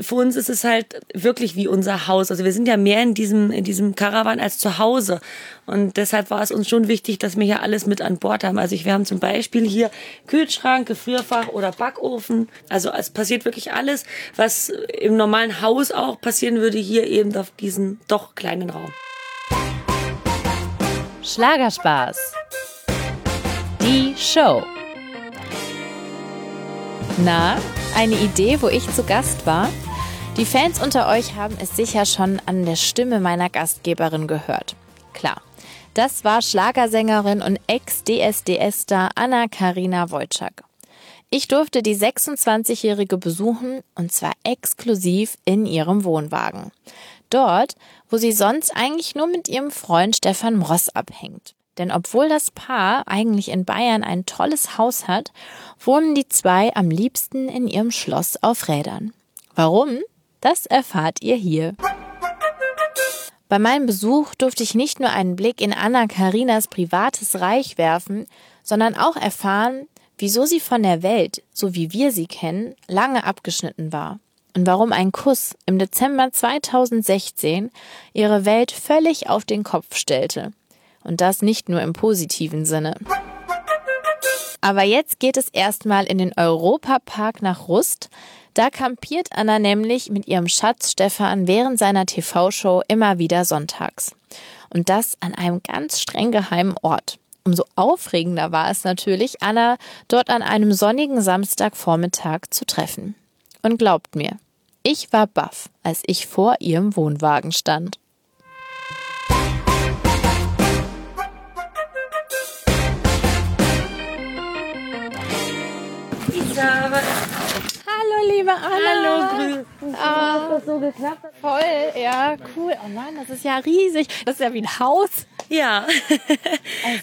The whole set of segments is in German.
für uns ist es halt wirklich wie unser Haus. Also wir sind ja mehr in diesem, in diesem Caravan als zu Hause. Und deshalb war es uns schon wichtig, dass wir hier alles mit an Bord haben. Also wir haben zum Beispiel hier Kühlschrank, Gefrierfach oder Backofen. Also es passiert wirklich alles, was im normalen Haus auch passieren würde, hier eben auf diesem doch kleinen Raum. Schlagerspaß. Die Show. Na, eine Idee, wo ich zu Gast war? Die Fans unter euch haben es sicher schon an der Stimme meiner Gastgeberin gehört. Klar, das war Schlagersängerin und Ex-DSDS-Star Anna-Karina Wojcik. Ich durfte die 26-Jährige besuchen und zwar exklusiv in ihrem Wohnwagen. Dort, wo sie sonst eigentlich nur mit ihrem Freund Stefan Mross abhängt. Denn obwohl das Paar eigentlich in Bayern ein tolles Haus hat, wohnen die zwei am liebsten in ihrem Schloss auf Rädern. Warum? Das erfahrt ihr hier. Bei meinem Besuch durfte ich nicht nur einen Blick in Anna Karinas privates Reich werfen, sondern auch erfahren, wieso sie von der Welt, so wie wir sie kennen, lange abgeschnitten war und warum ein Kuss im Dezember 2016 ihre Welt völlig auf den Kopf stellte. Und das nicht nur im positiven Sinne. Aber jetzt geht es erstmal in den Europapark nach Rust, da kampiert Anna nämlich mit ihrem Schatz Stefan während seiner TV-Show immer wieder sonntags. Und das an einem ganz streng geheimen Ort. Umso aufregender war es natürlich, Anna dort an einem sonnigen Samstagvormittag zu treffen. Und glaubt mir, ich war baff, als ich vor ihrem Wohnwagen stand. Isa, Hallo, liebe Anna. Hallo, grüß. Ah, das so geklappt? voll, ja, cool. Oh Mann, das ist ja riesig. Das ist ja wie ein Haus. Ja.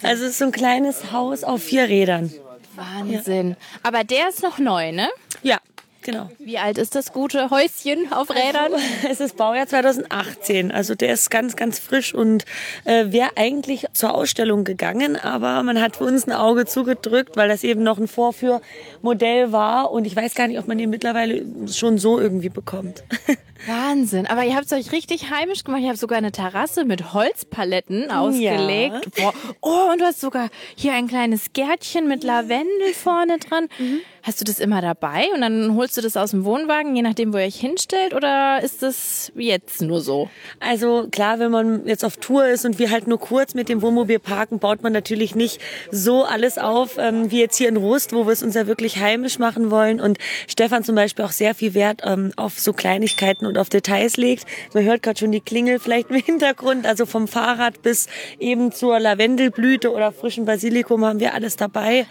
Also es ist so ein kleines Haus auf vier Rädern. Wahnsinn. Aber der ist noch neu, ne? Ja, genau. Wie alt ist das gute Häuschen auf Rädern? Es ist Baujahr 2018, also der ist ganz, ganz frisch und äh, wäre eigentlich zur Ausstellung gegangen, aber man hat für uns ein Auge zugedrückt, weil das eben noch ein Vorführmodell war und ich weiß gar nicht, ob man den mittlerweile schon so irgendwie bekommt. Wahnsinn. Aber ihr habt es euch richtig heimisch gemacht. Ihr habt sogar eine Terrasse mit Holzpaletten ausgelegt. Boah. Oh, und du hast sogar hier ein kleines Gärtchen mit Lavendel vorne dran. Hast du das immer dabei und dann holst du das aus dem Wohnwagen, je nachdem, wo ihr euch hinstellt? Oder ist das jetzt nur so? Also klar, wenn man jetzt auf Tour ist und wir halt nur kurz mit dem Wohnmobil parken, baut man natürlich nicht so alles auf ähm, wie jetzt hier in Rust, wo wir es uns ja wirklich heimisch machen wollen. Und Stefan zum Beispiel auch sehr viel Wert ähm, auf so Kleinigkeiten und auf Details legt. Man hört gerade schon die Klingel vielleicht im Hintergrund. Also vom Fahrrad bis eben zur Lavendelblüte oder frischen Basilikum haben wir alles dabei.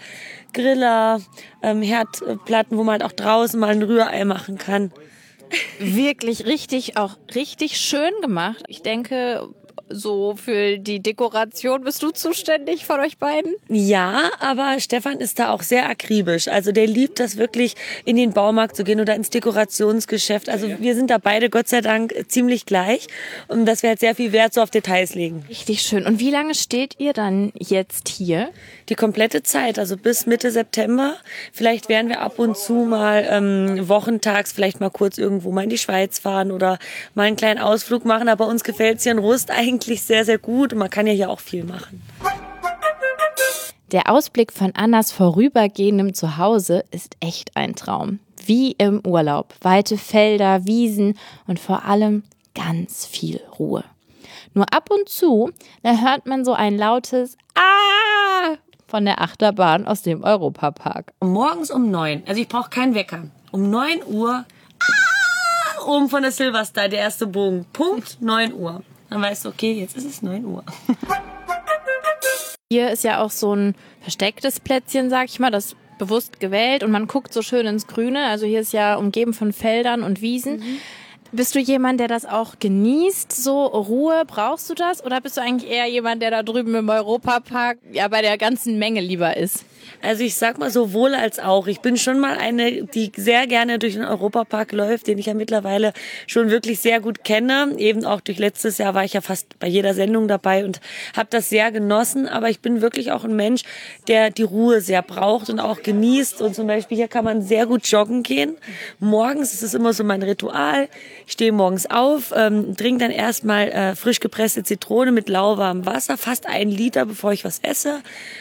Griller, ähm, Herdplatten, wo man halt auch draußen mal ein Rührei machen kann. Wirklich richtig, auch richtig schön gemacht. Ich denke, so für die Dekoration bist du zuständig von euch beiden? Ja, aber Stefan ist da auch sehr akribisch. Also der liebt das wirklich, in den Baumarkt zu gehen oder ins Dekorationsgeschäft. Also wir sind da beide Gott sei Dank ziemlich gleich und dass wir halt sehr viel Wert so auf Details legen. Richtig schön. Und wie lange steht ihr dann jetzt hier? Die komplette Zeit, also bis Mitte September. Vielleicht werden wir ab und zu mal ähm, wochentags vielleicht mal kurz irgendwo mal in die Schweiz fahren oder mal einen kleinen Ausflug machen. Aber uns gefällt's hier in Rust eigentlich sehr, sehr gut und man kann ja hier auch viel machen. Der Ausblick von Annas vorübergehendem Zuhause ist echt ein Traum. Wie im Urlaub. Weite Felder, Wiesen und vor allem ganz viel Ruhe. Nur ab und zu, da hört man so ein lautes Ah von der Achterbahn aus dem Europapark. Morgens um neun, also ich brauche keinen Wecker. Um neun Uhr, ah, oben von der Silverstar, der erste Bogen. Punkt neun Uhr. Dann weißt du, okay, jetzt ist es neun Uhr. Hier ist ja auch so ein verstecktes Plätzchen, sag ich mal, das bewusst gewählt und man guckt so schön ins Grüne. Also hier ist ja umgeben von Feldern und Wiesen. Bist du jemand, der das auch genießt? So Ruhe, brauchst du das? Oder bist du eigentlich eher jemand, der da drüben im Europapark ja bei der ganzen Menge lieber ist? Also ich sag mal sowohl als auch. Ich bin schon mal eine, die sehr gerne durch den Europapark läuft, den ich ja mittlerweile schon wirklich sehr gut kenne. Eben auch durch letztes Jahr war ich ja fast bei jeder Sendung dabei und habe das sehr genossen. Aber ich bin wirklich auch ein Mensch, der die Ruhe sehr braucht und auch genießt. Und zum Beispiel hier kann man sehr gut joggen gehen. Morgens ist es immer so mein Ritual. Ich stehe morgens auf, ähm, trinke dann erstmal äh, frisch gepresste Zitrone mit lauwarmem Wasser, fast einen Liter, bevor ich was esse,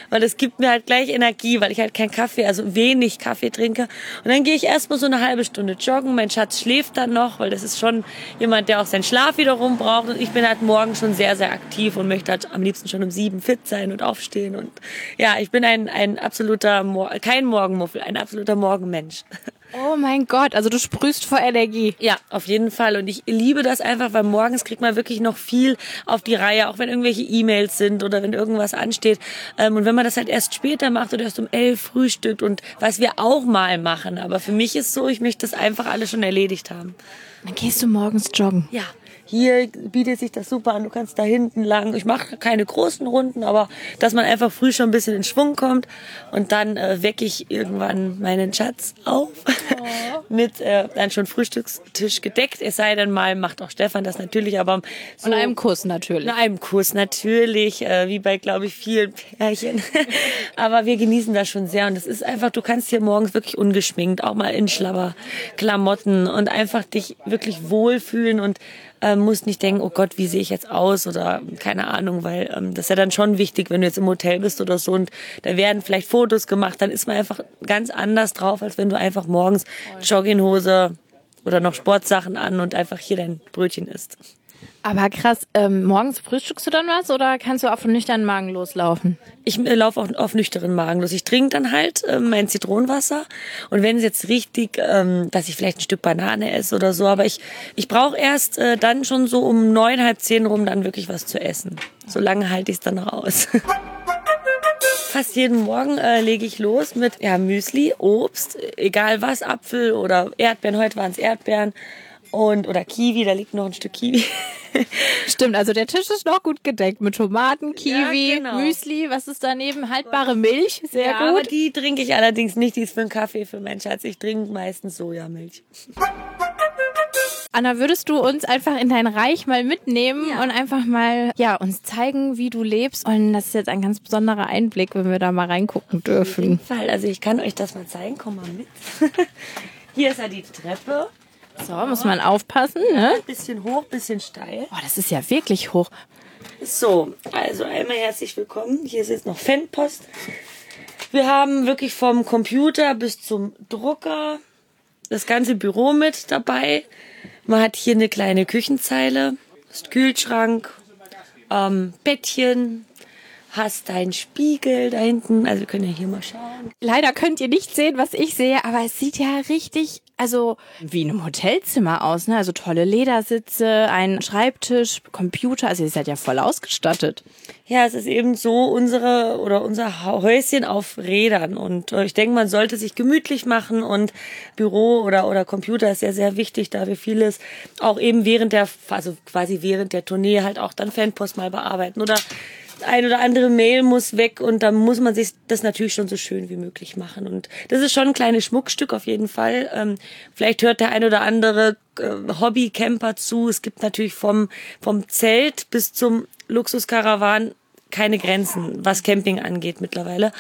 weil das gibt mir halt gleich Energie weil ich halt keinen Kaffee, also wenig Kaffee trinke. Und dann gehe ich erstmal so eine halbe Stunde joggen. Mein Schatz schläft dann noch, weil das ist schon jemand, der auch seinen Schlaf wiederum braucht. Und ich bin halt morgen schon sehr, sehr aktiv und möchte halt am liebsten schon um sieben fit sein und aufstehen. Und ja, ich bin ein, ein absoluter, kein Morgenmuffel, ein absoluter Morgenmensch. Oh mein Gott, also du sprühst vor Energie. Ja, auf jeden Fall. Und ich liebe das einfach, weil morgens kriegt man wirklich noch viel auf die Reihe, auch wenn irgendwelche E-Mails sind oder wenn irgendwas ansteht. Ähm, und wenn man das halt erst später macht oder erst um elf frühstückt und was wir auch mal machen. Aber für mich ist so, ich möchte das einfach alles schon erledigt haben. Dann gehst du morgens joggen. Ja, hier bietet sich das super an, du kannst da hinten lang. Ich mache keine großen Runden, aber dass man einfach früh schon ein bisschen in Schwung kommt und dann äh, wecke ich irgendwann meinen Schatz auf oh. mit äh, dann schon Frühstückstisch gedeckt. Es sei denn mal, macht auch Stefan das natürlich, aber so und einem Kuss natürlich. In einem Kuss natürlich, äh, wie bei glaube ich vielen Pärchen. aber wir genießen das schon sehr und es ist einfach, du kannst hier morgens wirklich ungeschminkt, auch mal in Schlabber Klamotten und einfach dich wirklich wohlfühlen und ähm, musst nicht denken, oh Gott, wie sehe ich jetzt aus oder keine Ahnung, weil ähm, das ist ja dann schon wichtig, wenn du jetzt im Hotel bist oder so und da werden vielleicht Fotos gemacht, dann ist man einfach ganz anders drauf, als wenn du einfach morgens Jogginghose oder noch Sportsachen an und einfach hier dein Brötchen isst. Aber krass, ähm, morgens frühstückst du dann was oder kannst du auf einen nüchternen Magen loslaufen? Ich äh, laufe auf, auf nüchternen Magen los. Ich trinke dann halt äh, mein Zitronenwasser und wenn es jetzt richtig, ähm, dass ich vielleicht ein Stück Banane esse oder so, aber ich, ich brauche erst äh, dann schon so um neun, halb zehn rum dann wirklich was zu essen. So lange halte ich es dann noch aus. Fast jeden Morgen äh, lege ich los mit ja, Müsli, Obst, egal was, Apfel oder Erdbeeren. Heute waren es Erdbeeren und oder Kiwi, da liegt noch ein Stück Kiwi. Stimmt, also der Tisch ist noch gut gedeckt mit Tomaten, Kiwi, ja, genau. Müsli, was ist daneben? Haltbare Milch, sehr ja, gut. Aber die trinke ich allerdings nicht, die ist für einen Kaffee für Schatz. Ich trinke meistens Sojamilch. Anna, würdest du uns einfach in dein Reich mal mitnehmen ja. und einfach mal ja uns zeigen, wie du lebst? Und das ist jetzt ein ganz besonderer Einblick, wenn wir da mal reingucken dürfen. Auf jeden Fall. Also ich kann euch das mal zeigen. Komm mal mit. Hier ist ja die Treppe. So, muss man aufpassen, ne? Bisschen hoch, bisschen steil. Oh, das ist ja wirklich hoch. So, also einmal herzlich willkommen. Hier ist jetzt noch Fanpost. Wir haben wirklich vom Computer bis zum Drucker das ganze Büro mit dabei. Man hat hier eine kleine Küchenzeile, Kühlschrank, ähm, Bettchen, hast deinen Spiegel da hinten. Also wir können ja hier mal schauen. Leider könnt ihr nicht sehen, was ich sehe, aber es sieht ja richtig, also wie in einem Hotelzimmer aus. Ne? Also tolle Ledersitze, ein Schreibtisch, Computer. Also ihr seid ja voll ausgestattet. Ja, es ist eben so unsere oder unser Häuschen auf Rädern. Und äh, ich denke, man sollte sich gemütlich machen und Büro oder, oder Computer ist sehr, sehr wichtig, da wir vieles auch eben während der, also quasi während der Tournee halt auch dann Fanpost mal bearbeiten oder ein oder andere Mail muss weg und da muss man sich das natürlich schon so schön wie möglich machen. Und das ist schon ein kleines Schmuckstück auf jeden Fall. Ähm, vielleicht hört der ein oder andere äh, Hobbycamper zu. Es gibt natürlich vom, vom Zelt bis zum Luxuskarawan keine Grenzen, was Camping angeht mittlerweile.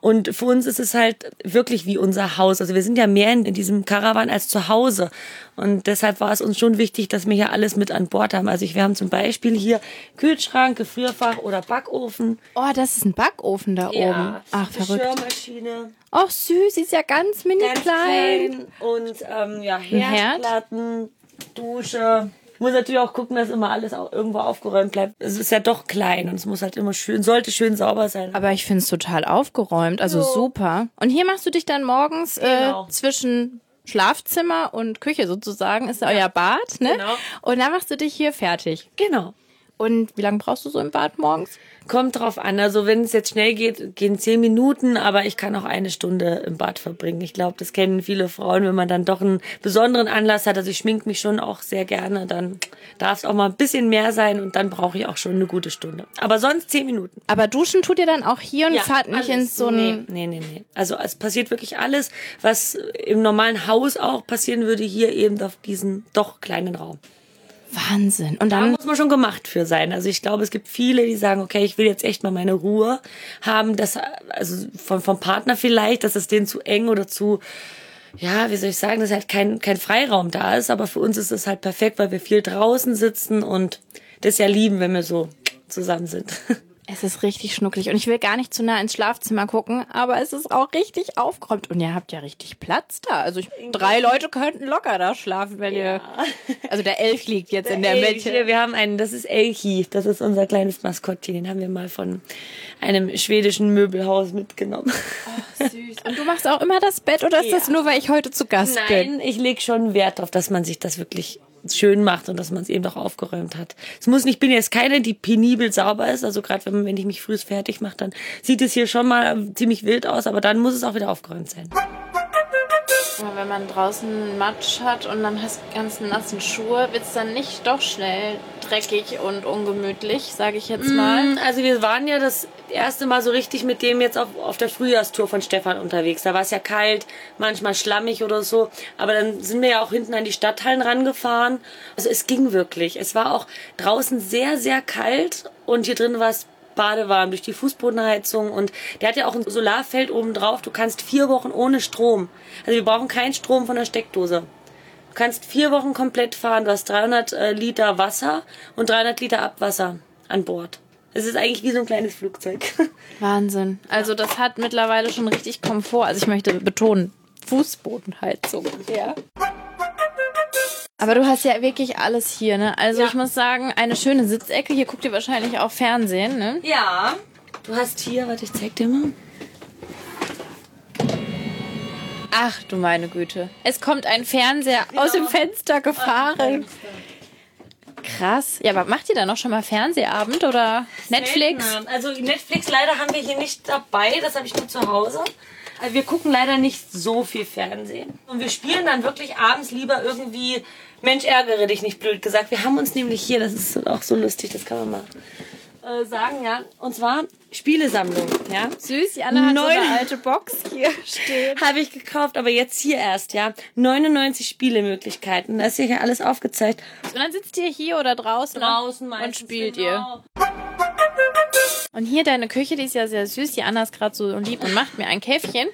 Und für uns ist es halt wirklich wie unser Haus. Also wir sind ja mehr in, diesem Caravan als zu Hause. Und deshalb war es uns schon wichtig, dass wir hier alles mit an Bord haben. Also wir haben zum Beispiel hier Kühlschrank, Gefrierfach oder Backofen. Oh, das ist ein Backofen da ja, oben. Ach, verrückt. Schirmmaschine. Ach, süß, ist ja ganz mini ganz klein. klein. Und ähm, ja, Herdplatten, Dusche muss natürlich auch gucken, dass immer alles auch irgendwo aufgeräumt bleibt. Es ist ja doch klein und es muss halt immer schön, sollte schön sauber sein. Aber ich finde es total aufgeräumt, also so. super. Und hier machst du dich dann morgens äh, genau. äh, zwischen Schlafzimmer und Küche sozusagen, ist ja. euer Bad, ne? Genau. Und dann machst du dich hier fertig. Genau. Und wie lange brauchst du so im Bad morgens? Kommt drauf an. Also wenn es jetzt schnell geht, gehen zehn Minuten, aber ich kann auch eine Stunde im Bad verbringen. Ich glaube, das kennen viele Frauen, wenn man dann doch einen besonderen Anlass hat. Also ich schmink mich schon auch sehr gerne. Dann darf es auch mal ein bisschen mehr sein und dann brauche ich auch schon eine gute Stunde. Aber sonst zehn Minuten. Aber duschen tut ihr dann auch hier und fahrt nicht alles. in so ein... Nee, nee, nee, nee. Also es passiert wirklich alles, was im normalen Haus auch passieren würde, hier eben auf diesem doch kleinen Raum. Wahnsinn. Und Da dann muss man schon gemacht für sein. Also ich glaube, es gibt viele, die sagen, okay, ich will jetzt echt mal meine Ruhe haben, das, also vom, vom Partner vielleicht, dass es denen zu eng oder zu, ja, wie soll ich sagen, dass halt kein, kein Freiraum da ist. Aber für uns ist es halt perfekt, weil wir viel draußen sitzen und das ja lieben, wenn wir so zusammen sind. Es ist richtig schnucklig und ich will gar nicht zu nah ins Schlafzimmer gucken, aber es ist auch richtig aufgeräumt und ihr habt ja richtig Platz da. Also ich, drei Leute könnten locker da schlafen, wenn ihr. Also der Elch liegt jetzt in der Elch, Mitte. Wir haben einen, das ist Elchi, das ist unser kleines Maskottchen, den haben wir mal von einem schwedischen Möbelhaus mitgenommen. Süß. Und du machst auch immer das Bett oder ist das nur, weil ich heute zu Gast bin? Nein, ich leg schon Wert darauf, dass man sich das wirklich schön macht und dass man es eben auch aufgeräumt hat. Es muss nicht, ich bin jetzt keine, die penibel sauber ist. Also gerade wenn, wenn ich mich früh fertig mache, dann sieht es hier schon mal ziemlich wild aus, aber dann muss es auch wieder aufgeräumt sein. Wenn man draußen Matsch hat und dann hast du ganz nassen Schuhe, wird's dann nicht doch schnell dreckig und ungemütlich, sage ich jetzt mal. Also wir waren ja das erste Mal so richtig mit dem jetzt auf, auf der Frühjahrstour von Stefan unterwegs. Da war es ja kalt, manchmal schlammig oder so. Aber dann sind wir ja auch hinten an die Stadthallen rangefahren. Also es ging wirklich. Es war auch draußen sehr, sehr kalt und hier drin war es badewarm durch die Fußbodenheizung und der hat ja auch ein Solarfeld oben drauf. Du kannst vier Wochen ohne Strom. Also wir brauchen keinen Strom von der Steckdose. Du kannst vier Wochen komplett fahren. Du hast 300 äh, Liter Wasser und 300 Liter Abwasser an Bord. Es ist eigentlich wie so ein kleines Flugzeug. Wahnsinn. Also das hat mittlerweile schon richtig Komfort. Also ich möchte betonen, Fußbodenheizung. Ja. Aber du hast ja wirklich alles hier, ne? Also Ja. ich muss sagen, eine schöne Sitzecke. Hier guckt ihr wahrscheinlich auch Fernsehen, ne? Ja. Du hast hier, warte, ich zeig dir mal. Ach du meine Güte. Es kommt ein Fernseher aus dem Fenster gefahren. Krass. Ja, aber macht ihr da noch schon mal Fernsehabend oder Netflix? Seltener. Also Netflix leider haben wir hier nicht dabei, das habe ich nur zu Hause. Also wir gucken leider nicht so viel Fernsehen. Und wir spielen dann wirklich abends lieber irgendwie Mensch, ärgere dich nicht, blöd gesagt. Wir haben uns nämlich hier, das ist auch so lustig, das kann man mal äh, sagen, ja. Und zwar Spielesammlung, ja. Süß, Jana hat so Neun- eine alte Box hier stehen. Habe ich gekauft, aber jetzt hier erst, ja. 99 Spielemöglichkeiten. Da ist hier alles aufgezeigt. Und dann sitzt ihr hier oder draußen, Draußen und spielt genau. ihr. Und hier deine Küche, die ist ja sehr süß. Die Anna ist gerade so lieb und macht mir ein Käffchen.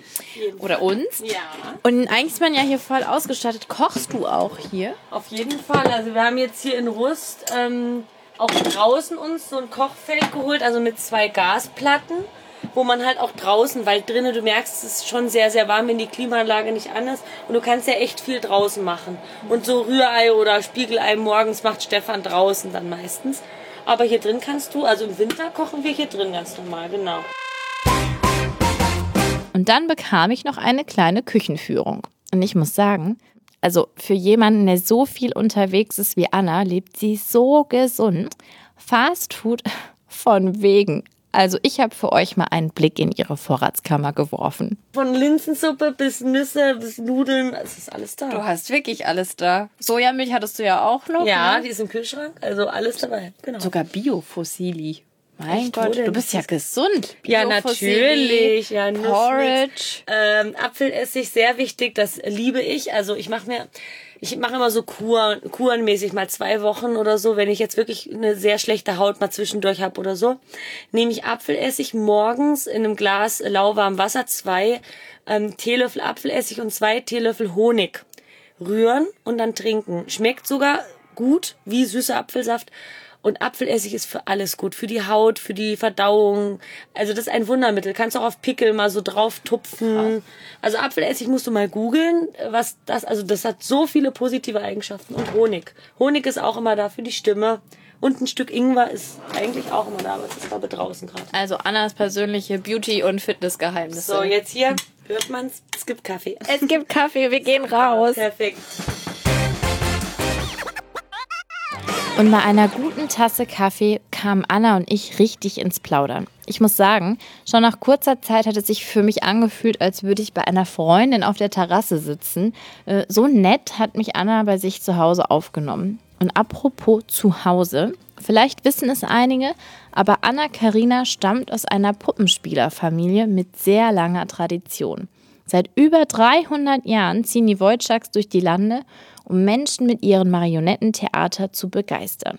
Oder uns. Ja. Und eigentlich ist man ja hier voll ausgestattet. Kochst du auch hier? Auf jeden Fall. Also wir haben jetzt hier in Rust ähm, auch draußen uns so ein Kochfeld geholt, also mit zwei Gasplatten, wo man halt auch draußen, weil drinnen, du merkst, es ist schon sehr, sehr warm, wenn die Klimaanlage nicht an ist. Und du kannst ja echt viel draußen machen. Und so Rührei oder Spiegelei morgens macht Stefan draußen dann meistens. Aber hier drin kannst du, also im Winter kochen wir hier drin ganz normal, genau. Und dann bekam ich noch eine kleine Küchenführung. Und ich muss sagen, also für jemanden, der so viel unterwegs ist wie Anna, lebt sie so gesund. Fast Food von wegen. Also ich habe für euch mal einen Blick in ihre Vorratskammer geworfen. Von Linsensuppe bis Nüsse bis Nudeln, es ist alles da. Du hast wirklich alles da. Sojamilch hattest du ja auch noch. ja, ne? die ist im Kühlschrank, also alles dabei. Genau. sogar Biofossili. Mein wo Gott, du bist ja gesund. Ja, Biofossili, natürlich. Ja. Porridge. Ähm, Apfelessig, sehr wichtig, das liebe ich. Also ich mache mir, ich mache immer so Kur, kurenmäßig mal zwei Wochen oder so, wenn ich jetzt wirklich eine sehr schlechte Haut mal zwischendurch habe oder so, nehme ich Apfelessig morgens in einem Glas lauwarmem Wasser, zwei ähm, Teelöffel Apfelessig und zwei Teelöffel Honig rühren und dann trinken. Schmeckt sogar gut wie süßer Apfelsaft. Und Apfelessig ist für alles gut. Für die Haut, für die Verdauung. Also das ist ein Wundermittel. Kannst auch auf Pickel mal so drauf tupfen. Also Apfelessig musst du mal googeln, was das, also das hat so viele positive Eigenschaften. Und Honig. Honig ist auch immer da für die Stimme. Und ein Stück Ingwer ist eigentlich auch immer da, aber es ist glaube ich draußen gerade. Also Annas persönliche Beauty- und Fitnessgeheimnisse. So, jetzt hier hört man's. Es gibt Kaffee. Es gibt Kaffee, wir gehen raus. Perfekt. Und bei einer guten Tasse Kaffee kamen Anna und ich richtig ins Plaudern. Ich muss sagen, schon nach kurzer Zeit hat es sich für mich angefühlt, als würde ich bei einer Freundin auf der Terrasse sitzen. Äh, so nett hat mich Anna bei sich zu Hause aufgenommen. Und apropos zu Hause, vielleicht wissen es einige, aber Anna Karina stammt aus einer Puppenspielerfamilie mit sehr langer Tradition. Seit über 300 Jahren ziehen die Wojciechs durch die Lande um Menschen mit ihren Marionettentheater zu begeistern.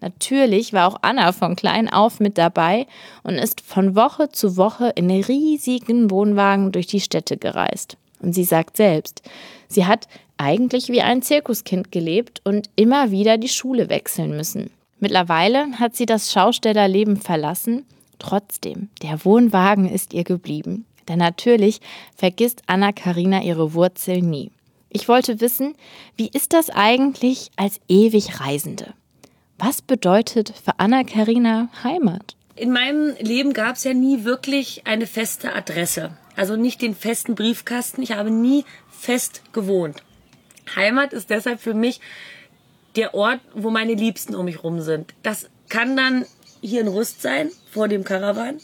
Natürlich war auch Anna von klein auf mit dabei und ist von Woche zu Woche in riesigen Wohnwagen durch die Städte gereist. Und sie sagt selbst, sie hat eigentlich wie ein Zirkuskind gelebt und immer wieder die Schule wechseln müssen. Mittlerweile hat sie das Schaustellerleben verlassen. Trotzdem, der Wohnwagen ist ihr geblieben. Denn natürlich vergisst Anna Karina ihre Wurzeln nie. Ich wollte wissen, wie ist das eigentlich als ewig Reisende? Was bedeutet für Anna Karina Heimat? In meinem Leben gab es ja nie wirklich eine feste Adresse. Also nicht den festen Briefkasten. Ich habe nie fest gewohnt. Heimat ist deshalb für mich der Ort, wo meine Liebsten um mich rum sind. Das kann dann hier in Rust sein, vor dem Karawan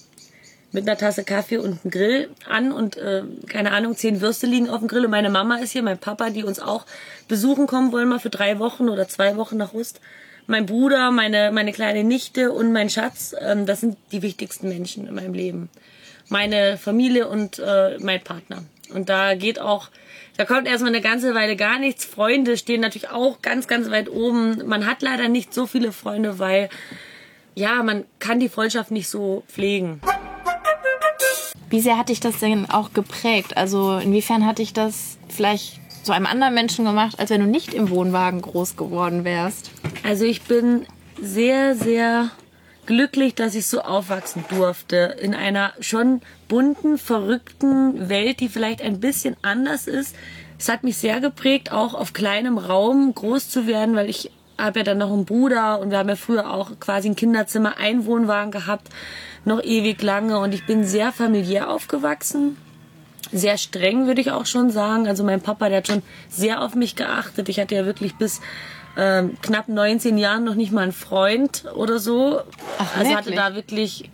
mit einer Tasse Kaffee und einem Grill an und äh, keine Ahnung, zehn Würste liegen auf dem Grill und meine Mama ist hier, mein Papa, die uns auch besuchen kommen wollen, mal für drei Wochen oder zwei Wochen nach Rust. Mein Bruder, meine, meine kleine Nichte und mein Schatz, ähm, das sind die wichtigsten Menschen in meinem Leben. Meine Familie und äh, mein Partner. Und da geht auch, da kommt erstmal eine ganze Weile gar nichts. Freunde stehen natürlich auch ganz, ganz weit oben. Man hat leider nicht so viele Freunde, weil ja, man kann die Freundschaft nicht so pflegen. Wie sehr hat dich das denn auch geprägt? Also inwiefern hat dich das vielleicht zu einem anderen Menschen gemacht, als wenn du nicht im Wohnwagen groß geworden wärst? Also ich bin sehr, sehr glücklich, dass ich so aufwachsen durfte in einer schon bunten, verrückten Welt, die vielleicht ein bisschen anders ist. Es hat mich sehr geprägt, auch auf kleinem Raum groß zu werden, weil ich habe ja dann noch einen Bruder und wir haben ja früher auch quasi ein Kinderzimmer, einen Wohnwagen gehabt noch ewig lange und ich bin sehr familiär aufgewachsen. Sehr streng, würde ich auch schon sagen. Also mein Papa, der hat schon sehr auf mich geachtet. Ich hatte ja wirklich bis ähm, knapp 19 Jahren noch nicht mal einen Freund oder so. Ach, also hatte da wirklich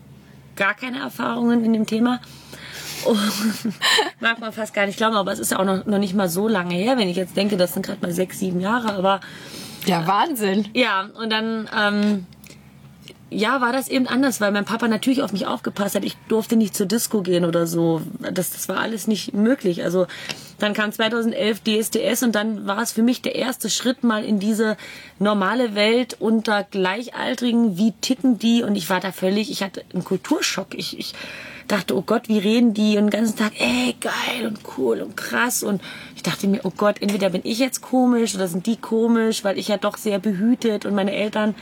gar keine Erfahrungen in dem Thema. Mag man fast gar nicht glauben, aber es ist ja auch noch, noch nicht mal so lange her, wenn ich jetzt denke, das sind gerade mal sechs, sieben Jahre, aber ja, Wahnsinn. Ja, und dann ähm, ja, war das eben anders, weil mein Papa natürlich auf mich aufgepasst hat. Ich durfte nicht zur Disco gehen oder so. Das, das war alles nicht möglich. Also dann kam 2011 DSDS und dann war es für mich der erste Schritt mal in diese normale Welt unter Gleichaltrigen. Wie ticken die? Und ich war da völlig, ich hatte einen Kulturschock. Ich, ich dachte, oh Gott, wie reden die? Und den ganzen Tag, ey, geil und cool und krass. Und ich dachte mir, oh Gott, entweder bin ich jetzt komisch oder sind die komisch, weil ich ja doch sehr behütet und meine Eltern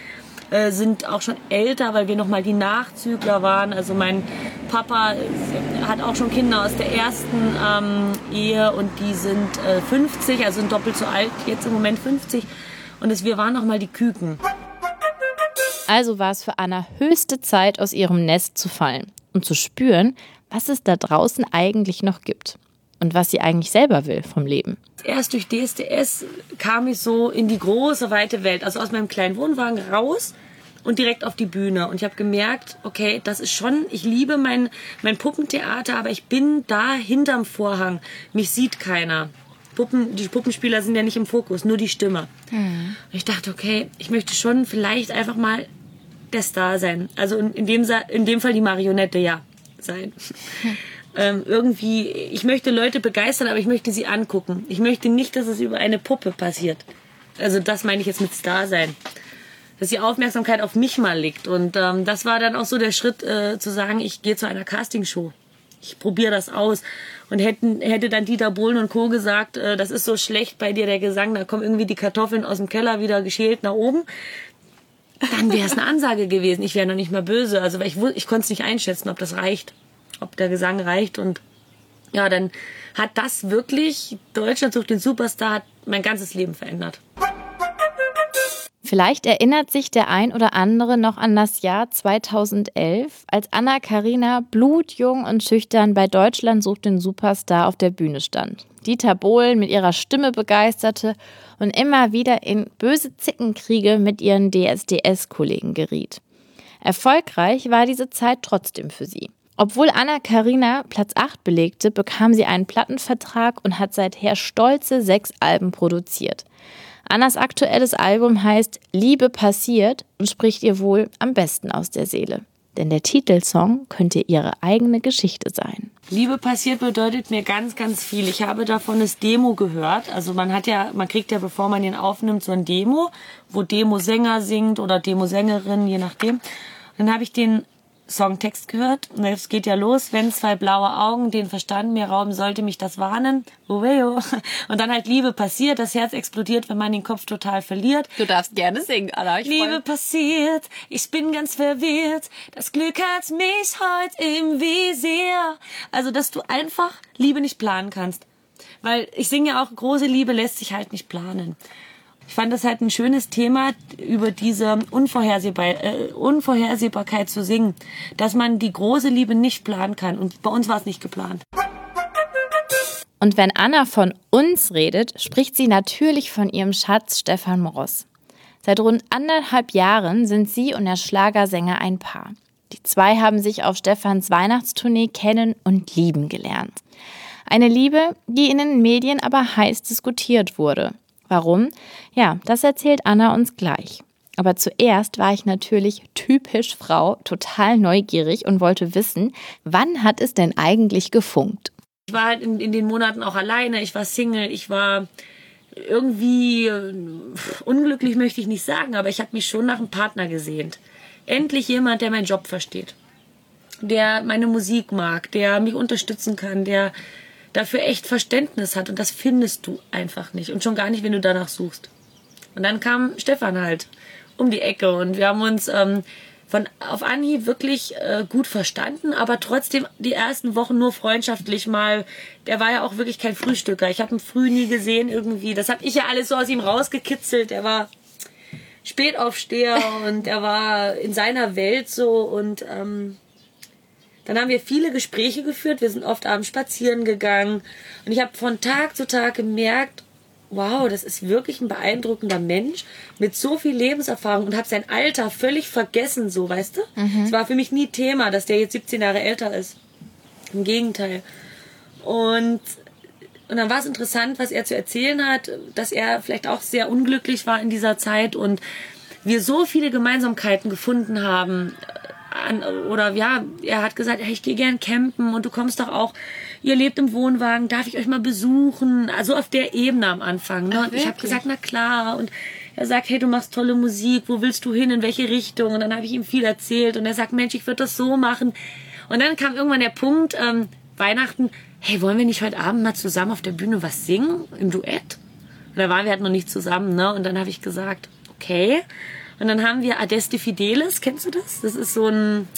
äh, sind auch schon älter, weil wir noch mal die Nachzügler waren. Also mein Papa hat auch schon Kinder aus der ersten ähm, Ehe und die sind äh, 50, also sind doppelt so alt, jetzt im Moment 50. Und es, wir waren noch mal die Küken. Also war es für Anna höchste Zeit, aus ihrem Nest zu fallen und zu spüren, was es da draußen eigentlich noch gibt und was sie eigentlich selber will vom Leben. Erst durch DSDS kam ich so in die große, weite Welt, also aus meinem kleinen Wohnwagen raus und direkt auf die Bühne. Und ich habe gemerkt, okay, das ist schon, ich liebe mein, mein Puppentheater, aber ich bin da hinterm Vorhang. Mich sieht keiner. Puppen, die Puppenspieler sind ja nicht im Fokus, nur die Stimme. Mhm. Und ich dachte, okay, ich möchte schon vielleicht einfach mal der Star sein. Also in, in, dem, in dem Fall die Marionette, ja, sein. Hm ähm, irgendwie, ich möchte Leute begeistern, aber ich möchte sie angucken. Ich möchte nicht, dass es über eine Puppe passiert. Also das meine ich jetzt mit Star sein. Dass die Aufmerksamkeit auf mich mal liegt. Und ähm, das war dann auch so der Schritt äh, zu sagen, ich gehe zu einer Castingshow. Ich probiere das aus. Und hätten, hätte dann Dieter Bohlen und Co. gesagt, äh, das ist so schlecht bei dir, der Gesang, da kommen irgendwie die Kartoffeln aus dem Keller wieder geschält nach oben. Dann wäre es eine Ansage gewesen. Ich wäre noch nicht mal böse. Also ich, ich konnte es nicht einschätzen, ob das reicht ob der Gesang reicht. Und ja, dann hat das wirklich Deutschland sucht den Superstar hat mein ganzes Leben verändert. Vielleicht erinnert sich der ein oder andere noch an das Jahr 2011, als Anna Karina blutjung und schüchtern bei Deutschland sucht den Superstar auf der Bühne stand. Dieter Bohlen mit ihrer Stimme begeisterte und immer wieder in böse Zickenkriege mit ihren DSDS-Kollegen geriet. Erfolgreich war diese Zeit trotzdem für sie. Obwohl Anna Karina Platz 8 belegte, bekam sie einen Plattenvertrag und hat seither stolze sechs Alben produziert. Annas aktuelles Album heißt Liebe passiert und spricht ihr wohl am besten aus der Seele. Denn der Titelsong könnte ihre eigene Geschichte sein. Liebe passiert bedeutet mir ganz, ganz viel. Ich habe davon das Demo gehört. Also man hat ja, man kriegt ja, bevor man ihn aufnimmt, so ein Demo, wo Demo-Sänger singt oder Demo-Sängerin, je nachdem. Dann habe ich den Songtext gehört. Und es geht ja los, wenn zwei blaue Augen den Verstand mir rauben, sollte mich das warnen. Uweo. Und dann halt Liebe passiert, das Herz explodiert, wenn man den Kopf total verliert. Du darfst gerne singen, Anna. Ich Liebe passiert, ich bin ganz verwirrt. Das Glück hat mich heute im Visier. Also, dass du einfach Liebe nicht planen kannst. Weil ich singe ja auch, große Liebe lässt sich halt nicht planen. Ich fand das halt ein schönes Thema, über diese Unvorhersehbar äh, Unvorhersehbarkeit zu singen, dass man die große Liebe nicht planen kann. Und bei uns war es nicht geplant. Und wenn Anna von uns redet, spricht sie natürlich von ihrem Schatz Stefan Moross. Seit rund anderthalb Jahren sind sie und der Schlagersänger ein Paar. Die zwei haben sich auf Stefans Weihnachtstournee kennen und lieben gelernt. Eine Liebe, die in den Medien aber heiß diskutiert wurde. Warum? Ja, das erzählt Anna uns gleich. Aber zuerst war ich natürlich typisch Frau, total neugierig und wollte wissen, wann hat es denn eigentlich gefunkt? Ich war halt in, in den Monaten auch alleine, ich war Single, ich war irgendwie äh, unglücklich möchte ich nicht sagen, aber ich habe mich schon nach einem Partner gesehnt. Endlich jemand, der meinen Job versteht, der meine Musik mag, der mich unterstützen kann, der dafür echt Verständnis hat und das findest du einfach nicht und schon gar nicht, wenn du danach suchst. Und dann kam Stefan halt um die Ecke und wir haben uns ähm, von auf Anhieb wirklich äh, gut verstanden, aber trotzdem die ersten Wochen nur freundschaftlich mal. Der war ja auch wirklich kein Frühstücker. Ich habe ihn früh nie gesehen irgendwie. Das habe ich ja alles so aus ihm rausgekitzelt. Er war Spätaufsteher und er war in seiner Welt so und ähm, dann haben wir viele Gespräche geführt. Wir sind oft abends spazieren gegangen. Und ich habe von Tag zu Tag gemerkt, wow, das ist wirklich ein beeindruckender Mensch mit so viel Lebenserfahrung und habe sein Alter völlig vergessen, so, weißt du? Mhm. Es war für mich nie Thema, dass der jetzt 17 Jahre älter ist. Im Gegenteil. Und, und dann war es interessant, was er zu erzählen hat, dass er vielleicht auch sehr unglücklich war in dieser Zeit und wir so viele Gemeinsamkeiten gefunden haben an, oder ja, er hat gesagt, hey, ich gehe gern campen und du kommst doch auch, ihr lebt im Wohnwagen, darf ich euch mal besuchen? Also auf der Ebene am Anfang. Ne? Ach, und ich habe gesagt, na klar. Und er sagt, hey, du machst tolle Musik, wo willst du hin, in welche Richtung? Und dann habe ich ihm viel erzählt und er sagt, Mensch, ich würde das so machen. Und dann kam irgendwann der Punkt, ähm, Weihnachten, hey, wollen wir nicht heute Abend mal zusammen auf der Bühne was singen, im Duett? Und da waren wir halt noch nicht zusammen, ne? Und dann habe ich gesagt, okay. Und dann haben wir Adeste Fideles, kennst du das? Das ist so ein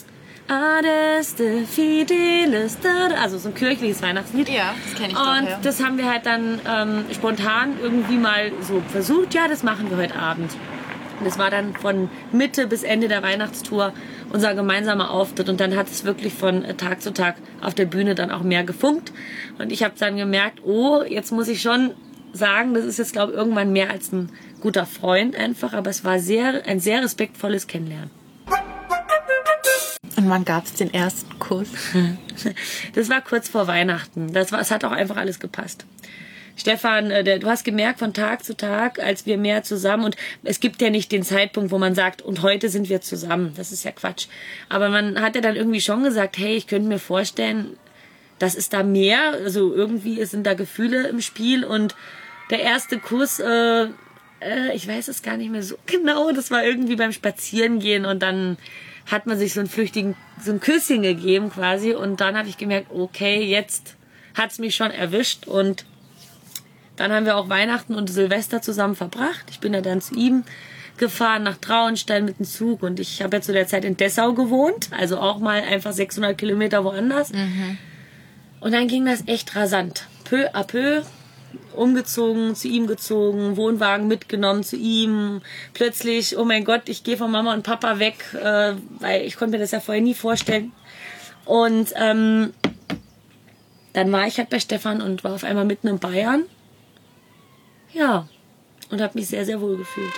Adeste Fideles, also so ein kirchliches Weihnachtslied. Ja, das kenne ich Und doch, ja. das haben wir halt dann ähm, spontan irgendwie mal so versucht. Ja, das machen wir heute Abend. Und das war dann von Mitte bis Ende der Weihnachtstour unser gemeinsamer Auftritt. Und dann hat es wirklich von Tag zu Tag auf der Bühne dann auch mehr gefunkt. Und ich habe dann gemerkt, oh, jetzt muss ich schon sagen, das ist jetzt, glaube ich, irgendwann mehr als ein guter Freund einfach, aber es war sehr, ein sehr respektvolles Kennenlernen. Und wann gab es den ersten Kuss? Das war kurz vor Weihnachten. Das war, es hat auch einfach alles gepasst. Stefan, äh, der, du hast gemerkt von Tag zu Tag, als wir mehr zusammen und es gibt ja nicht den Zeitpunkt, wo man sagt, und heute sind wir zusammen. Das ist ja Quatsch. Aber man hat ja dann irgendwie schon gesagt, hey, ich könnte mir vorstellen, das ist da mehr. Also irgendwie sind da Gefühle im Spiel und der erste Kuss, äh, äh, ich weiß es gar nicht mehr so genau. Das war irgendwie beim Spazierengehen und dann hat man sich so einen flüchtigen, so ein Küsschen gegeben quasi und dann habe ich gemerkt, okay, jetzt hat's mich schon erwischt und dann haben wir auch Weihnachten und Silvester zusammen verbracht. Ich bin ja dann zu ihm gefahren nach Traunstein mit dem Zug und ich habe ja zu der Zeit in Dessau gewohnt, also auch mal einfach 600 Kilometer woanders. Mhm. Und dann ging das echt rasant. Peu à peu umgezogen, zu ihm gezogen, Wohnwagen mitgenommen zu ihm. Plötzlich, oh mein Gott, ich gehe von Mama und Papa weg, äh, weil ich konnte mir das ja vorher nie vorstellen. Und ähm, dann war ich halt bei Stefan und war auf einmal mitten in Bayern. Ja, und habe mich sehr, sehr wohl gefühlt.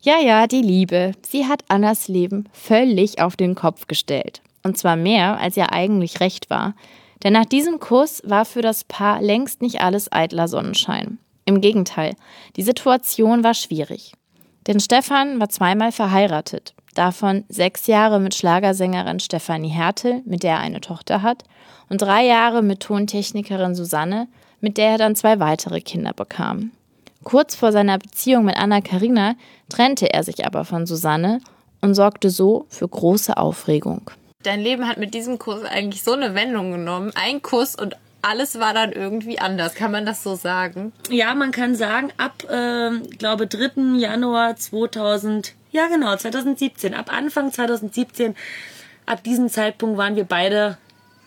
Ja, ja, die Liebe. Sie hat Annas Leben völlig auf den Kopf gestellt. Und zwar mehr, als ihr eigentlich recht war. Denn nach diesem Kuss war für das Paar längst nicht alles eitler Sonnenschein. Im Gegenteil, die Situation war schwierig. Denn Stefan war zweimal verheiratet, davon sechs Jahre mit Schlagersängerin Stefanie Hertel, mit der er eine Tochter hat, und drei Jahre mit Tontechnikerin Susanne, mit der er dann zwei weitere Kinder bekam. Kurz vor seiner Beziehung mit Anna Karina trennte er sich aber von Susanne und sorgte so für große Aufregung. Dein Leben hat mit diesem Kuss eigentlich so eine Wendung genommen. Ein Kuss und alles war dann irgendwie anders. Kann man das so sagen? Ja, man kann sagen, ab, äh, glaube 3. Januar 2000, ja genau, 2017, ab Anfang 2017, ab diesem Zeitpunkt waren wir beide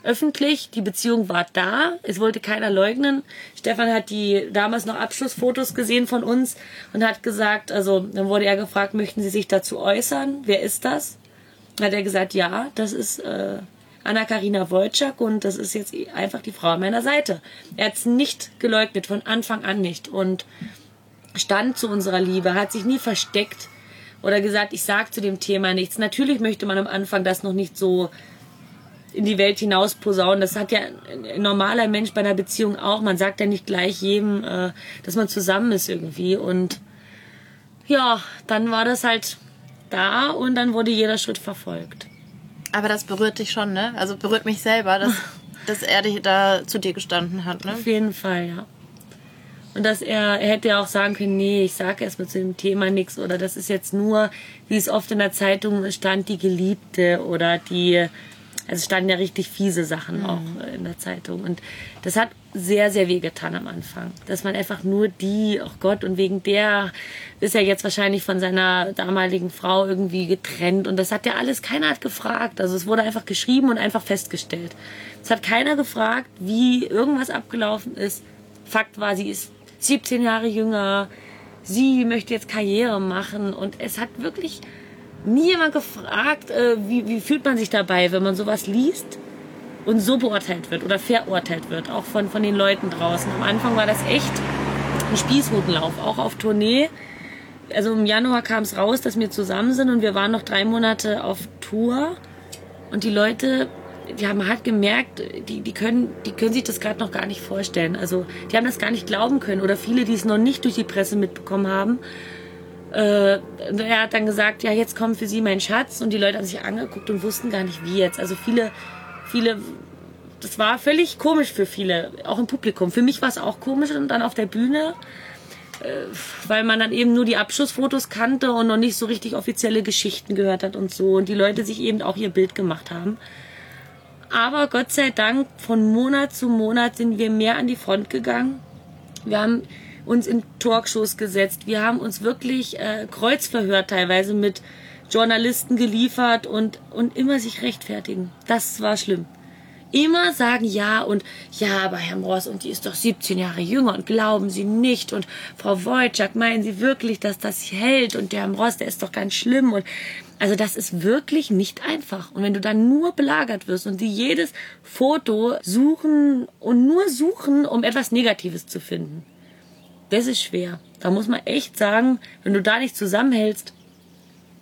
öffentlich. Die Beziehung war da. Es wollte keiner leugnen. Stefan hat die damals noch Abschlussfotos gesehen von uns und hat gesagt, also dann wurde er gefragt, möchten Sie sich dazu äußern? Wer ist das? Hat er gesagt, ja, das ist äh, Anna-Karina Wojcik und das ist jetzt einfach die Frau an meiner Seite. Er hat es nicht geleugnet, von Anfang an nicht und stand zu unserer Liebe, hat sich nie versteckt oder gesagt, ich sag zu dem Thema nichts. Natürlich möchte man am Anfang das noch nicht so in die Welt hinaus posaunen. Das hat ja ein normaler Mensch bei einer Beziehung auch. Man sagt ja nicht gleich jedem, äh, dass man zusammen ist irgendwie. Und ja, dann war das halt da und dann wurde jeder Schritt verfolgt. Aber das berührt dich schon, ne? Also berührt mich selber, dass, dass er da zu dir gestanden hat, ne? Auf jeden Fall, ja. Und dass er, er hätte ja auch sagen können, nee, ich sage erstmal zu dem Thema nichts oder das ist jetzt nur, wie es oft in der Zeitung stand, die Geliebte oder die also es standen ja richtig fiese Sachen mhm. auch äh, in der Zeitung. Und das hat sehr, sehr weh getan am Anfang. Dass man einfach nur die, oh Gott, und wegen der ist er jetzt wahrscheinlich von seiner damaligen Frau irgendwie getrennt. Und das hat ja alles, keiner hat gefragt. Also es wurde einfach geschrieben und einfach festgestellt. Es hat keiner gefragt, wie irgendwas abgelaufen ist. Fakt war, sie ist 17 Jahre jünger. Sie möchte jetzt Karriere machen. Und es hat wirklich nie jemand gefragt, äh, wie, wie fühlt man sich dabei, wenn man sowas liest und so beurteilt wird oder verurteilt wird, auch von, von den Leuten draußen. Am Anfang war das echt ein Spießrutenlauf, auch auf Tournee. Also im Januar kam es raus, dass wir zusammen sind und wir waren noch drei Monate auf Tour und die Leute, die haben halt gemerkt, die, die, können, die können sich das gerade noch gar nicht vorstellen. Also die haben das gar nicht glauben können oder viele, die es noch nicht durch die Presse mitbekommen haben, äh, er hat dann gesagt, ja, jetzt kommt für sie mein Schatz. Und die Leute haben sich angeguckt und wussten gar nicht, wie jetzt. Also viele, viele, das war völlig komisch für viele, auch im Publikum. Für mich war es auch komisch und dann auf der Bühne, äh, weil man dann eben nur die Abschlussfotos kannte und noch nicht so richtig offizielle Geschichten gehört hat und so. Und die Leute sich eben auch ihr Bild gemacht haben. Aber Gott sei Dank, von Monat zu Monat sind wir mehr an die Front gegangen. Wir haben uns in Talkshows gesetzt. Wir haben uns wirklich äh, kreuzverhört teilweise mit Journalisten geliefert und, und immer sich rechtfertigen. Das war schlimm. Immer sagen ja und ja, aber Herr Ross und die ist doch 17 Jahre jünger und glauben Sie nicht und Frau Wojcik, meinen Sie wirklich, dass das hält und der Herr Ross, der ist doch ganz schlimm und also das ist wirklich nicht einfach. Und wenn du dann nur belagert wirst und die jedes Foto suchen und nur suchen, um etwas Negatives zu finden, das ist schwer. Da muss man echt sagen, wenn du da nicht zusammenhältst,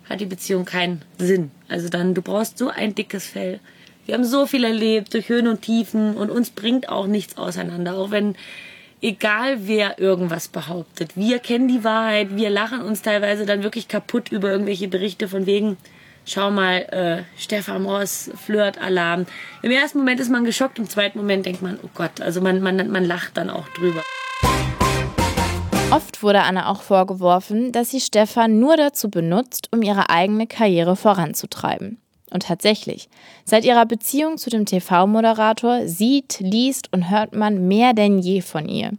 hat die Beziehung keinen Sinn. Also dann, du brauchst so ein dickes Fell. Wir haben so viel erlebt durch Höhen und Tiefen und uns bringt auch nichts auseinander. Auch wenn, egal wer irgendwas behauptet, wir kennen die Wahrheit, wir lachen uns teilweise dann wirklich kaputt über irgendwelche Berichte von wegen, schau mal, äh, Stefan Ross, Flirt-Alarm. Im ersten Moment ist man geschockt, im zweiten Moment denkt man, oh Gott, also man, man, man lacht dann auch drüber. Oft wurde Anna auch vorgeworfen, dass sie Stefan nur dazu benutzt, um ihre eigene Karriere voranzutreiben. Und tatsächlich, seit ihrer Beziehung zu dem TV-Moderator sieht, liest und hört man mehr denn je von ihr.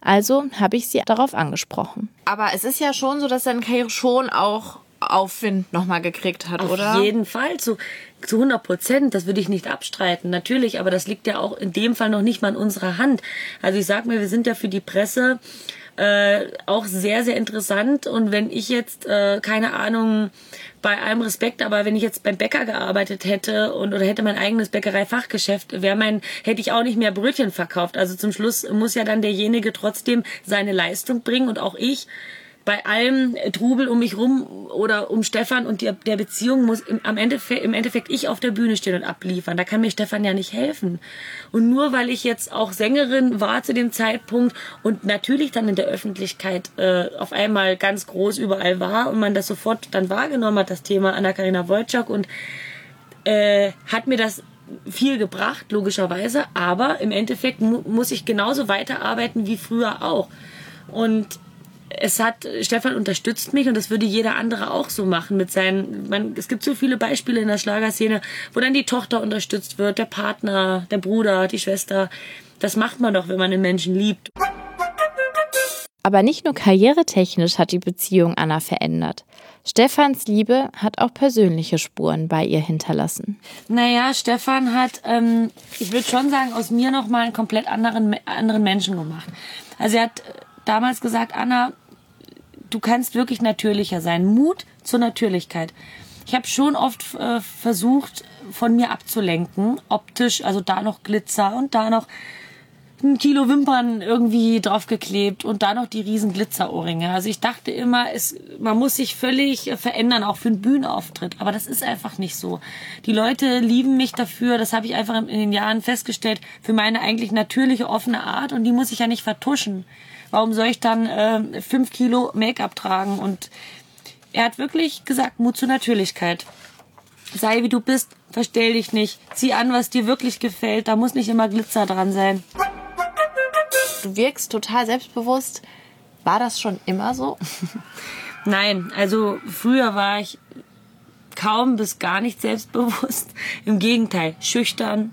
Also habe ich sie darauf angesprochen. Aber es ist ja schon so, dass deine Karriere schon auch Aufwind nochmal gekriegt hat, Auf oder? Auf jeden Fall, zu, zu 100 Prozent. Das würde ich nicht abstreiten. Natürlich, aber das liegt ja auch in dem Fall noch nicht mal in unserer Hand. Also ich sag mir, wir sind ja für die Presse äh, auch sehr, sehr interessant. Und wenn ich jetzt, äh, keine Ahnung, bei allem Respekt, aber wenn ich jetzt beim Bäcker gearbeitet hätte und oder hätte mein eigenes Bäckereifachgeschäft, wäre mein, hätte ich auch nicht mehr Brötchen verkauft. Also zum Schluss muss ja dann derjenige trotzdem seine Leistung bringen und auch ich bei allem Trubel um mich rum oder um Stefan und der, der Beziehung muss im, am Endeffekt, im Endeffekt ich auf der Bühne stehen und abliefern. Da kann mir Stefan ja nicht helfen. Und nur weil ich jetzt auch Sängerin war zu dem Zeitpunkt und natürlich dann in der Öffentlichkeit äh, auf einmal ganz groß überall war und man das sofort dann wahrgenommen hat, das Thema Anna-Karina Wojcik und äh, hat mir das viel gebracht, logischerweise, aber im Endeffekt mu muss ich genauso weiterarbeiten wie früher auch. Und es hat, Stefan unterstützt mich und das würde jeder andere auch so machen mit seinen, man, es gibt so viele Beispiele in der Schlagerszene, wo dann die Tochter unterstützt wird, der Partner, der Bruder, die Schwester. Das macht man doch, wenn man den Menschen liebt. Aber nicht nur karrieretechnisch hat die Beziehung Anna verändert. Stefans Liebe hat auch persönliche Spuren bei ihr hinterlassen. Naja, Stefan hat, ähm, ich würde schon sagen, aus mir nochmal einen komplett anderen, anderen Menschen gemacht. Also er hat damals gesagt, Anna, du kannst wirklich natürlicher sein. Mut zur Natürlichkeit. Ich habe schon oft äh, versucht, von mir abzulenken, optisch, also da noch Glitzer und da noch ein Kilo Wimpern irgendwie draufgeklebt und da noch die riesen Glitzerohrringe. Also ich dachte immer, es, man muss sich völlig verändern, auch für einen Bühnenauftritt. Aber das ist einfach nicht so. Die Leute lieben mich dafür, das habe ich einfach in den Jahren festgestellt, für meine eigentlich natürliche, offene Art und die muss ich ja nicht vertuschen. Warum soll ich dann äh, fünf Kilo Make-up tragen? Und er hat wirklich gesagt, Mut zur Natürlichkeit. Sei wie du bist, verstell dich nicht. Zieh an, was dir wirklich gefällt. Da muss nicht immer Glitzer dran sein. Du wirkst total selbstbewusst. War das schon immer so? Nein, also früher war ich kaum bis gar nicht selbstbewusst. Im Gegenteil, schüchtern,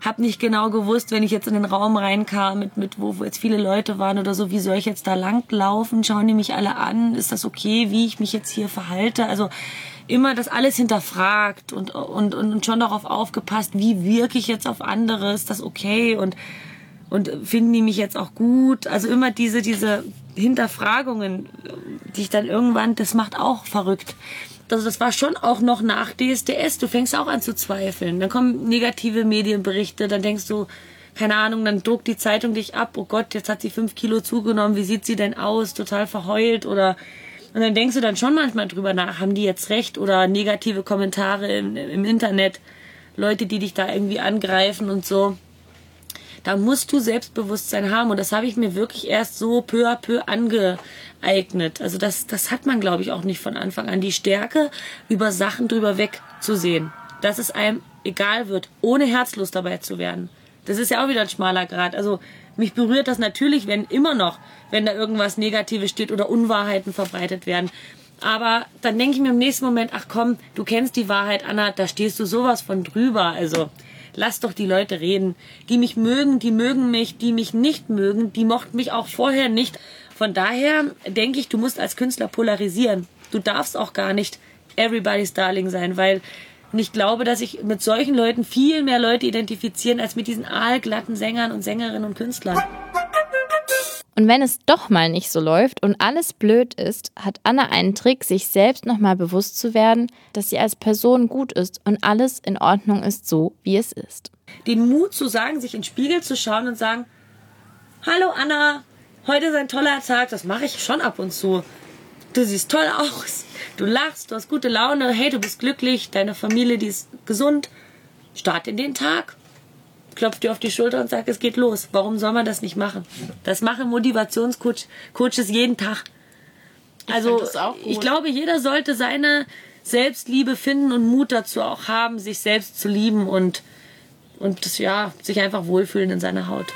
habe nicht genau gewusst, wenn ich jetzt in den Raum reinkam, mit, mit wo, wo jetzt viele Leute waren oder so, wie soll ich jetzt da langlaufen? Schauen die mich alle an? Ist das okay, wie ich mich jetzt hier verhalte? Also immer das alles hinterfragt und, und, und schon darauf aufgepasst, wie wirke ich jetzt auf andere? Ist das okay? Und, und finden die mich jetzt auch gut? Also immer diese, diese Hinterfragungen, die ich dann irgendwann, das macht auch verrückt also das war schon auch noch nach DSDS. Du fängst auch an zu zweifeln. Dann kommen negative Medienberichte, dann denkst du, keine Ahnung, dann druckt die Zeitung dich ab, oh Gott, jetzt hat sie fünf Kilo zugenommen, wie sieht sie denn aus? Total verheult oder und dann denkst du dann schon manchmal drüber nach, haben die jetzt recht oder negative Kommentare im, im Internet, Leute, die dich da irgendwie angreifen und so. Da musst du Selbstbewusstsein haben und das habe ich mir wirklich erst so peu à peu ange, eignet. Also das, das hat man, glaube ich, auch nicht von Anfang an. Die Stärke, über Sachen drüber wegzusehen. Dass es einem egal wird, ohne herzlos dabei zu werden. Das ist ja auch wieder ein schmaler Grad. Also mich berührt das natürlich, wenn immer noch, wenn da irgendwas Negatives steht oder Unwahrheiten verbreitet werden. Aber dann denke ich mir im nächsten Moment, ach komm, du kennst die Wahrheit, Anna, da stehst du sowas von drüber. Also lass doch die Leute reden. Die mich mögen, die mögen mich, die mich nicht mögen, die mochten mich auch vorher nicht. Von daher denke ich, du musst als Künstler polarisieren. Du darfst auch gar nicht everybody's Darling sein, weil ich glaube, dass sich mit solchen Leuten viel mehr Leute identifizieren als mit diesen aalglatten Sängern und Sängerinnen und Künstlern. Und wenn es doch mal nicht so läuft und alles blöd ist, hat Anna einen Trick, sich selbst nochmal bewusst zu werden, dass sie als Person gut ist und alles in Ordnung ist, so wie es ist. Den Mut zu sagen, sich in den Spiegel zu schauen und sagen, Hallo Anna, heute ist ein toller Tag, das mache ich schon ab und zu. Du siehst toll aus, du lachst, du hast gute Laune, hey, du bist glücklich, deine Familie, die ist gesund. Start in den Tag. Klopf dir auf die Schulter und sag, es geht los. Warum soll man das nicht machen? Das machen Motivationscoaches jeden Tag. Also ich, ich glaube, jeder sollte seine Selbstliebe finden und Mut dazu auch haben, sich selbst zu lieben und und das, ja, sich einfach wohlfühlen in seiner Haut.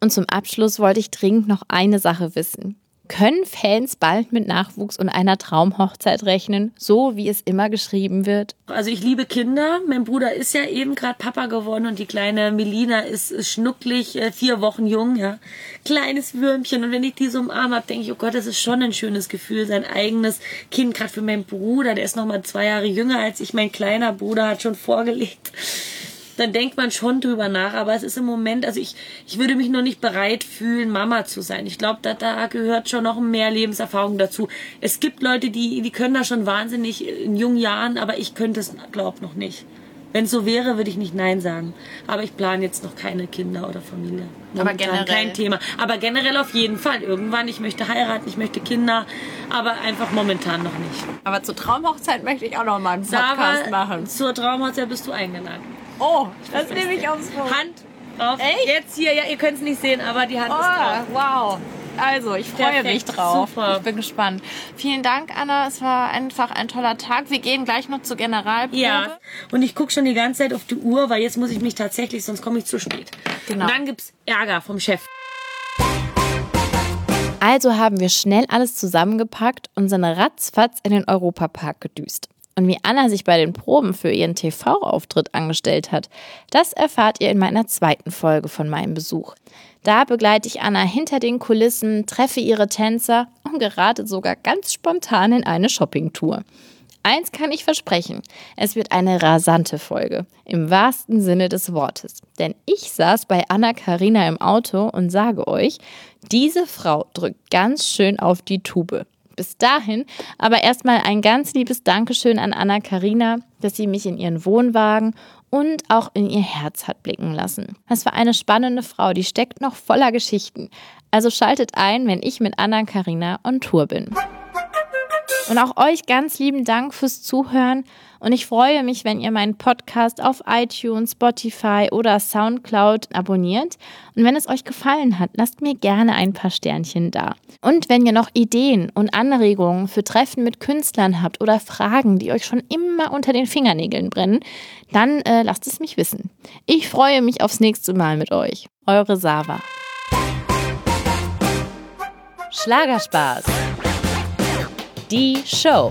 Und zum Abschluss wollte ich dringend noch eine Sache wissen. Können Fans bald mit Nachwuchs und einer Traumhochzeit rechnen, so wie es immer geschrieben wird? Also ich liebe Kinder. Mein Bruder ist ja eben gerade Papa geworden und die kleine Melina ist schnucklig, äh, vier Wochen jung, ja. Kleines Würmchen. Und wenn ich die so umarme habe, denke ich, oh Gott, das ist schon ein schönes Gefühl, sein eigenes Kind, gerade für meinen Bruder, der ist noch mal zwei Jahre jünger als ich. Mein kleiner Bruder hat schon vorgelegt dann denkt man schon drüber nach. Aber es ist im Moment, also ich, ich würde mich noch nicht bereit fühlen, Mama zu sein. Ich glaube, da, da gehört schon noch mehr Lebenserfahrung dazu. Es gibt Leute, die, die können das schon wahnsinnig in jungen Jahren, aber ich könnte es, glaube noch nicht. Wenn es so wäre, würde ich nicht Nein sagen. Aber ich plane jetzt noch keine Kinder oder Familie. Momentan aber generell. Kein Thema. Aber generell auf jeden Fall. Irgendwann, ich möchte heiraten, ich möchte Kinder, aber einfach momentan noch nicht. Aber zur Traumhochzeit möchte ich auch noch mal einen Podcast Sarah, machen. Zur Traumhochzeit bist du eingeladen. Oh, das nehme ich aufs Wort. Hand drauf. Echt? Jetzt hier, ja, ihr könnt es nicht sehen, aber die Hand Oh, ist drauf. wow. Also, ich freue mich drauf. super. Ich bin gespannt. Vielen Dank, Anna. Es war einfach ein toller Tag. Wir gehen gleich noch zur Generalprobe. Ja, und ich gucke schon die ganze Zeit auf die Uhr, weil jetzt muss ich mich tatsächlich, sonst komme ich zu spät. Genau. Und dann gibt's Ärger vom Chef. Also haben wir schnell alles zusammengepackt und sind ratzfatz in den Europapark gedüst. Und wie Anna sich bei den Proben für ihren TV-Auftritt angestellt hat, das erfahrt ihr in meiner zweiten Folge von meinem Besuch. Da begleite ich Anna hinter den Kulissen, treffe ihre Tänzer und gerate sogar ganz spontan in eine Shoppingtour. Eins kann ich versprechen, es wird eine rasante Folge, im wahrsten Sinne des Wortes. Denn ich saß bei Anna Karina im Auto und sage euch, diese Frau drückt ganz schön auf die Tube. Bis dahin aber erstmal ein ganz liebes Dankeschön an Anna Karina, dass sie mich in ihren Wohnwagen und auch in ihr Herz hat blicken lassen. Es war eine spannende Frau, die steckt noch voller Geschichten. Also schaltet ein, wenn ich mit Anna Karina on Tour bin. Und auch euch ganz lieben Dank fürs Zuhören. Und ich freue mich, wenn ihr meinen Podcast auf iTunes, Spotify oder Soundcloud abonniert. Und wenn es euch gefallen hat, lasst mir gerne ein paar Sternchen da. Und wenn ihr noch Ideen und Anregungen für Treffen mit Künstlern habt oder Fragen, die euch schon immer unter den Fingernägeln brennen, dann äh, lasst es mich wissen. Ich freue mich aufs nächste Mal mit euch. Eure Sava. Schlagerspaß. Die Show.